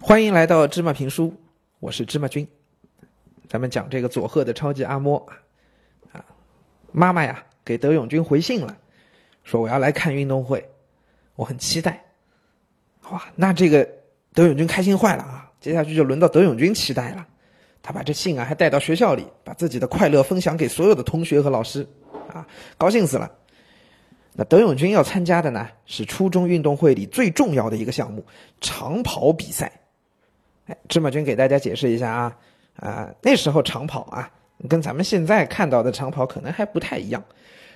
欢迎来到芝麻评书，我是芝麻君。咱们讲这个佐贺的超级阿嬷啊，妈妈呀给德永君回信了，说我要来看运动会，我很期待。哇，那这个德永君开心坏了啊！接下去就轮到德永君期待了。他把这信啊还带到学校里，把自己的快乐分享给所有的同学和老师，啊，高兴死了。那德永君要参加的呢是初中运动会里最重要的一个项目——长跑比赛。哎，芝麻君给大家解释一下啊，啊，那时候长跑啊，跟咱们现在看到的长跑可能还不太一样。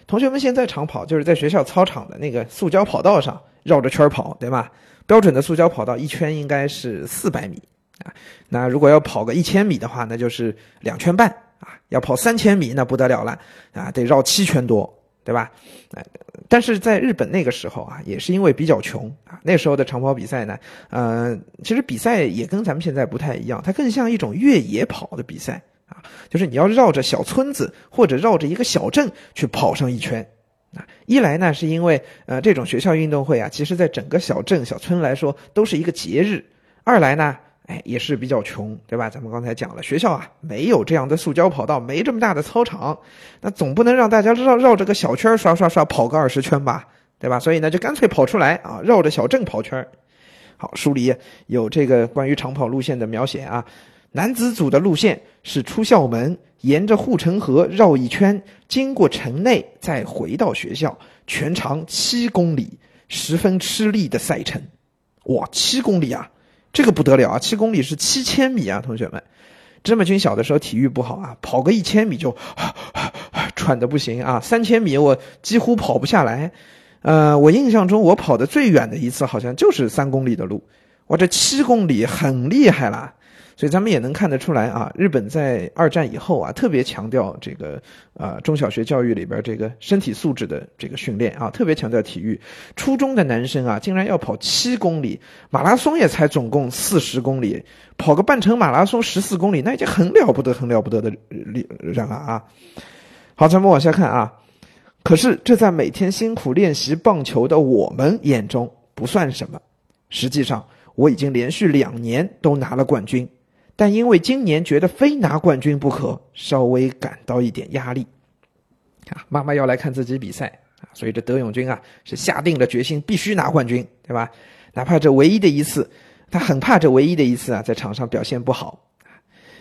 同学们现在长跑就是在学校操场的那个塑胶跑道上绕着圈跑，对吧？标准的塑胶跑道一圈应该是四百米啊。那如果要跑个一千米的话，那就是两圈半啊。要跑三千米，那不得了了啊，得绕七圈多。对吧？但是在日本那个时候啊，也是因为比较穷啊，那时候的长跑比赛呢，呃，其实比赛也跟咱们现在不太一样，它更像一种越野跑的比赛啊，就是你要绕着小村子或者绕着一个小镇去跑上一圈啊。一来呢，是因为呃，这种学校运动会啊，其实在整个小镇小村来说都是一个节日；二来呢。哎，也是比较穷，对吧？咱们刚才讲了，学校啊没有这样的塑胶跑道，没这么大的操场，那总不能让大家绕绕着个小圈刷刷刷跑个二十圈吧，对吧？所以呢，就干脆跑出来啊，绕着小镇跑圈好，书里有这个关于长跑路线的描写啊。男子组的路线是出校门，沿着护城河绕一圈，经过城内，再回到学校，全长七公里，十分吃力的赛程。哇，七公里啊！这个不得了啊！七公里是七千米啊，同学们。芝麻君小的时候体育不好啊，跑个一千米就喘的不行啊。三千米我几乎跑不下来。呃，我印象中我跑的最远的一次好像就是三公里的路。我，这七公里很厉害了。所以咱们也能看得出来啊，日本在二战以后啊，特别强调这个啊中小学教育里边这个身体素质的这个训练啊，特别强调体育。初中的男生啊，竟然要跑七公里，马拉松也才总共四十公里，跑个半程马拉松十四公里，那已经很了不得、很了不得的人了啊。好，咱们往下看啊，可是这在每天辛苦练习棒球的我们眼中不算什么。实际上，我已经连续两年都拿了冠军。但因为今年觉得非拿冠军不可，稍微感到一点压力，啊，妈妈要来看自己比赛啊，所以这德永君啊是下定了决心必须拿冠军，对吧？哪怕这唯一的一次，他很怕这唯一的一次啊在场上表现不好，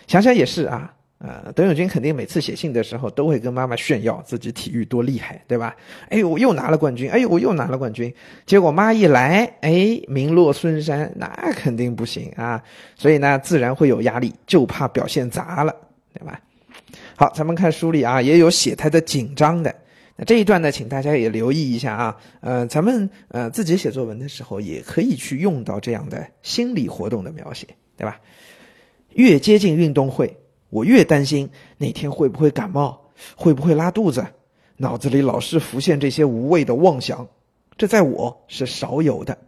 想想也是啊。呃，董永军肯定每次写信的时候都会跟妈妈炫耀自己体育多厉害，对吧？哎呦，我又拿了冠军！哎呦，我又拿了冠军！结果妈一来，哎，名落孙山，那肯定不行啊！所以呢，自然会有压力，就怕表现砸了，对吧？好，咱们看书里啊，也有写他的紧张的。那这一段呢，请大家也留意一下啊。呃，咱们呃自己写作文的时候，也可以去用到这样的心理活动的描写，对吧？越接近运动会。我越担心那天会不会感冒，会不会拉肚子，脑子里老是浮现这些无谓的妄想。这在我是少有的，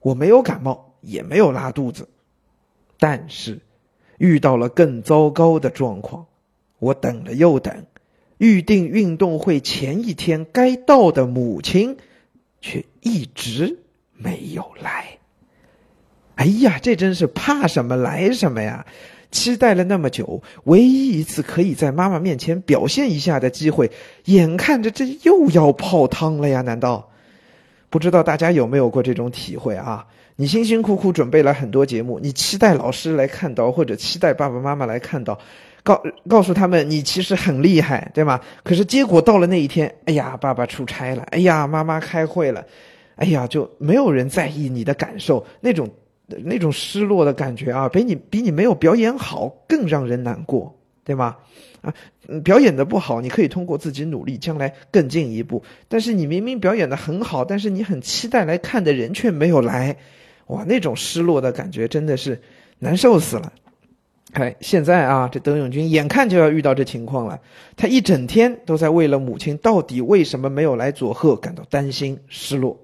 我没有感冒，也没有拉肚子，但是遇到了更糟糕的状况。我等了又等，预定运动会前一天该到的母亲，却一直没有来。哎呀，这真是怕什么来什么呀！期待了那么久，唯一一次可以在妈妈面前表现一下的机会，眼看着这又要泡汤了呀？难道不知道大家有没有过这种体会啊？你辛辛苦苦准备了很多节目，你期待老师来看到，或者期待爸爸妈妈来看到，告告诉他们你其实很厉害，对吗？可是结果到了那一天，哎呀，爸爸出差了，哎呀，妈妈开会了，哎呀，就没有人在意你的感受，那种。那种失落的感觉啊，比你比你没有表演好更让人难过，对吗？啊，表演的不好，你可以通过自己努力，将来更进一步。但是你明明表演的很好，但是你很期待来看的人却没有来，哇，那种失落的感觉真的是难受死了。哎，现在啊，这德永君眼看就要遇到这情况了，他一整天都在为了母亲到底为什么没有来佐贺感到担心失落。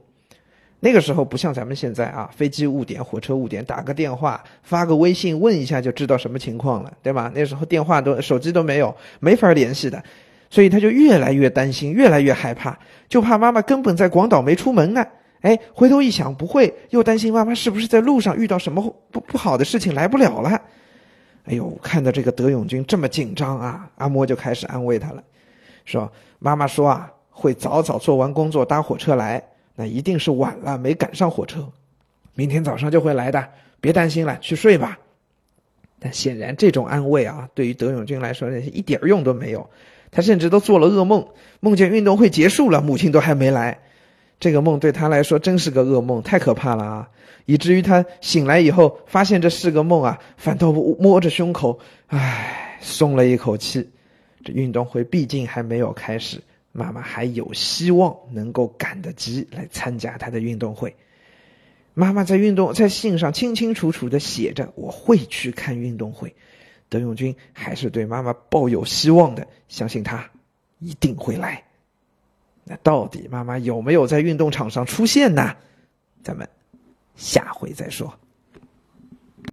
那个时候不像咱们现在啊，飞机误点、火车误点，打个电话、发个微信问一下就知道什么情况了，对吧？那时候电话都、手机都没有，没法联系的，所以他就越来越担心，越来越害怕，就怕妈妈根本在广岛没出门呢。哎，回头一想，不会，又担心妈妈是不是在路上遇到什么不不好的事情来不了了。哎呦，看到这个德永君这么紧张啊，阿嬷就开始安慰他了，说：“妈妈说啊，会早早做完工作搭火车来，那一定是晚了没赶上火车，明天早上就会来的，别担心了，去睡吧。”但显然这种安慰啊，对于德永君来说一点用都没有，他甚至都做了噩梦，梦见运动会结束了，母亲都还没来。这个梦对他来说真是个噩梦，太可怕了啊！以至于他醒来以后，发现这是个梦啊，反倒摸着胸口，唉，松了一口气。这运动会毕竟还没有开始，妈妈还有希望能够赶得及来参加他的运动会。妈妈在运动在信上清清楚楚的写着：“我会去看运动会。”德永君还是对妈妈抱有希望的，相信他一定会来。那到底妈妈有没有在运动场上出现呢？咱们下回再说。